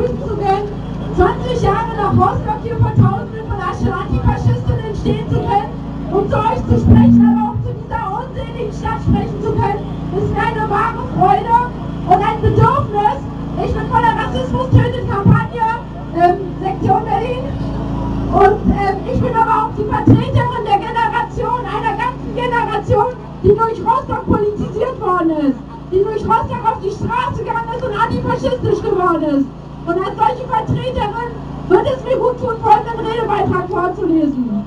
begrüßen zu können, 20 Jahre nach Rostock hier vor Tausenden von Antifaschistinnen stehen zu können, um zu euch zu sprechen, aber auch zu dieser unseligen Stadt sprechen zu können, ist mir eine wahre Freude und ein Bedürfnis. Ich bin von der Rassismus tötet Kampagne, ähm, Sektion Berlin. Und ähm, ich bin aber auch die Vertreterin der Generation, einer ganzen Generation, die durch Rostock politisiert worden ist, die durch Rostock auf die Straße gegangen ist und antifaschistisch geworden ist. Und als solche Vertreterin wird es mir gut tun, folgenden Redebeitrag vorzulesen.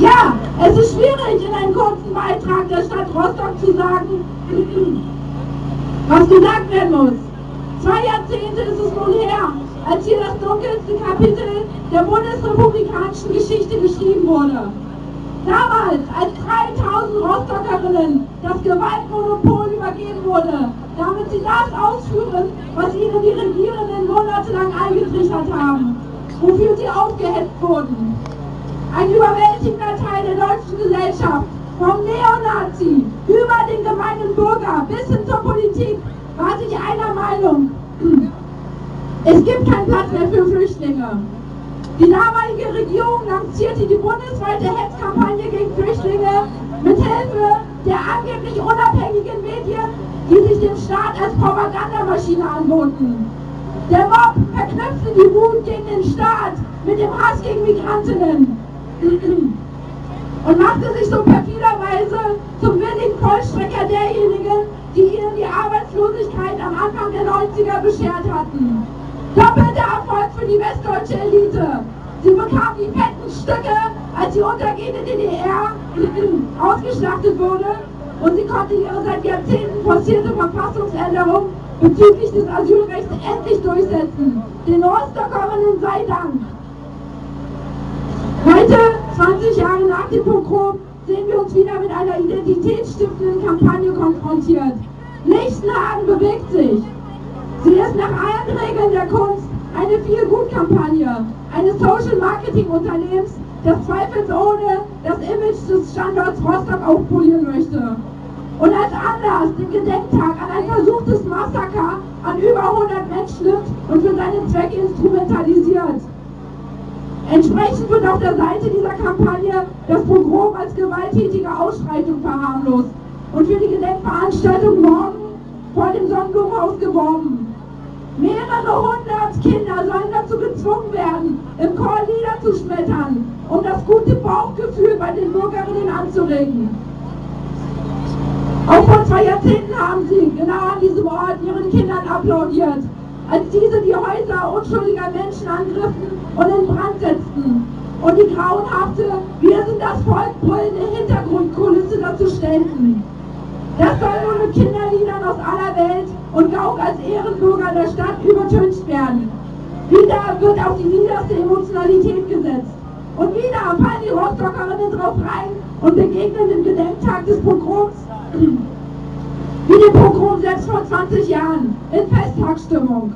Ja, es ist schwierig, in einem kurzen Beitrag der Stadt Rostock zu sagen, was gesagt werden muss. Zwei Jahrzehnte ist es nun her, als hier das dunkelste Kapitel der bundesrepublikanischen Geschichte geschrieben wurde. Damals, als 3000 Rostockerinnen das Gewaltmonopol übergeben wurde, damit sie das ausführen, was ihnen die Regierenden monatelang eingetrichtert haben, wofür sie aufgehetzt wurden. Ein überwältigender Teil der deutschen Gesellschaft, vom Neonazi über den gemeinen Bürger bis hin zur Politik, war sich einer Meinung. Es gibt keinen Platz mehr für Flüchtlinge. Die damalige Regierung lancierte die bundesweite Hetzkampagne gegen Flüchtlinge mit Hilfe der angeblich unabhängigen Medien, die sich dem Staat als Propagandamaschine anboten. Der Mob verknüpfte die Wut gegen den Staat mit dem Hass gegen Migrantinnen und machte sich so perfiderweise zum willigen Vollstrecker derjenigen, die ihnen die Arbeitslosigkeit am Anfang der 90er beschert hatten. Doppelter Erfolg für die westdeutsche Elite. Sie bekam die fetten Stücke, als die untergehende DDR ausgeschlachtet wurde und sie konnte ihre seit Jahrzehnten forcierte Verfassungsänderung bezüglich des Asylrechts endlich durchsetzen. Den Rostockerinnen sei Dank. Heute, 20 Jahre nach dem Pogrom, sehen wir uns wieder mit einer identitätsstiftenden Kampagne konfrontiert. Lichtenhagen bewegt sich. Sie ist nach allen Regeln der Kunst eine Feel-Good-Kampagne eines Social-Marketing-Unternehmens, das zweifelsohne das Image des Standorts Rostock aufpolieren möchte. Und als Anlass den Gedenktag an ein versuchtes Massaker an über 100 Menschen nimmt und für seinen Zweck instrumentalisiert. Entsprechend wird auf der Seite dieser Kampagne das Pogrom als gewalttätige Ausschreitung verharmlost und für die Gedenkveranstaltung morgen vor dem Sonnenblumenhaus geworben. Mehrere hundert Kinder sollen dazu gezwungen werden, im Chor Lieder zu schmettern, um das gute Bauchgefühl bei den Bürgerinnen anzuregen. Auch vor zwei Jahrzehnten haben sie genau an diesem Ort ihren Kindern applaudiert als diese die Häuser unschuldiger Menschen angriffen und in Brand setzten und die grauenhafte Wir sind das Volk brüllende Hintergrundkulisse dazu stellten. Das soll nun mit Kinderliedern aus aller Welt und Gauk als Ehrenbürger der Stadt übertüncht werden. Wieder wird auf die niederste Emotionalität gesetzt. Und wieder fallen die Rostockerinnen drauf rein und begegnen dem Gedenktag des Pogroms wie dem Pogrom selbst vor 20 Jahren in Festtagsstimmung.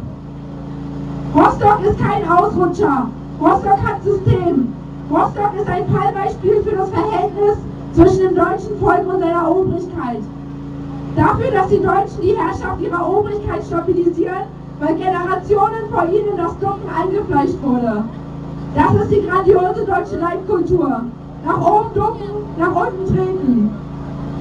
Rostock ist kein Ausrutscher. Rostock hat System. Rostock ist ein Fallbeispiel für das Verhältnis zwischen dem deutschen Volk und seiner Obrigkeit. Dafür, dass die Deutschen die Herrschaft ihrer Obrigkeit stabilisieren, weil Generationen vor ihnen das Ducken eingefleischt wurde. Das ist die grandiose deutsche Leitkultur. Nach oben ducken, nach unten treten.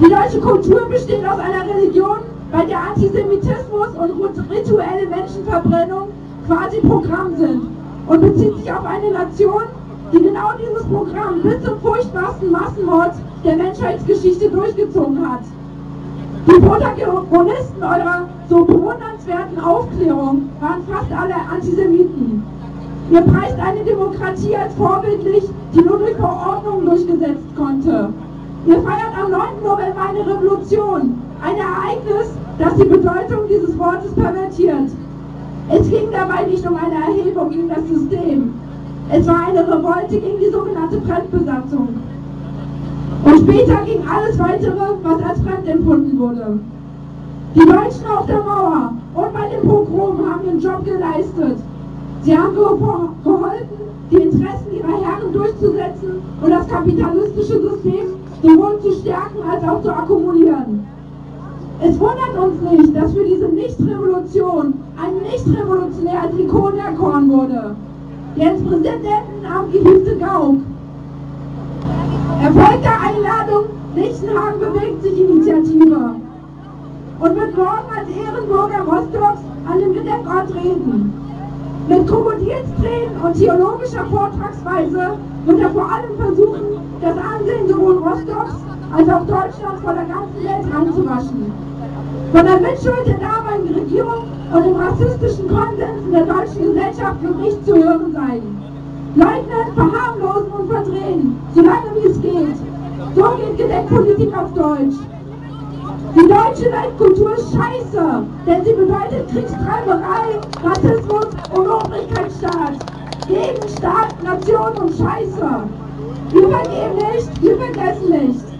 Die deutsche Kultur besteht aus einer Religion, bei der Antisemitismus und rituelle Menschenverbrennung quasi Programm sind und bezieht sich auf eine Nation, die genau dieses Programm bis zum furchtbarsten Massenmord der Menschheitsgeschichte durchgezogen hat. Die Protagonisten eurer so bewundernswerten Aufklärung waren fast alle Antisemiten. Ihr preist eine Demokratie als vorbildlich, die nur durch Verordnung durchgesetzt konnte. Ihr feiert am 9. November eine Revolution, ein Ereignis, das die Bedeutung dieses Wortes pervertiert. Es ging dabei nicht um eine Erhebung gegen das System. Es war eine Revolte gegen die sogenannte Fremdbesatzung. Und später ging alles weitere, was als fremd empfunden wurde. Die Deutschen auf der Mauer und bei dem Pogrom haben ihren Job geleistet. Sie haben geholfen, die Interessen ihrer Herren durchzusetzen und das kapitalistische System sowohl zu stärken als auch zu akkumulieren. Es wundert uns nicht, dass für diese Nicht-Revolution ein nicht revolutionär auserkoren wurde. Der ins Präsidentenamt gehiefte Gauck. Erfolgt der Einladung, Lichtenhagen bewegt sich Initiative und wird morgen als Ehrenbürger Rostocks an dem Gedenkort reden. Mit Krokodilstränen und theologischer Vortragsweise wird er vor allem versuchen, das Ansehen sowohl Rostocks als auch Deutschlands vor der ganzen Welt ranzuwaschen. Von der Mitschuld der damaligen Regierung und dem rassistischen Konsens in der deutschen Gesellschaft wird nicht zu hören sein leugnen, verharmlosen und verdrehen, solange wie es geht. So geht Gedenkpolitik auf Deutsch. Die deutsche Leitkultur ist scheiße, denn sie bedeutet Kriegstreiberei, Rassismus und Obrigkeitsstaat. Gegen Staat, Nation und Scheiße. Wir vergeben nicht, wir vergessen nicht.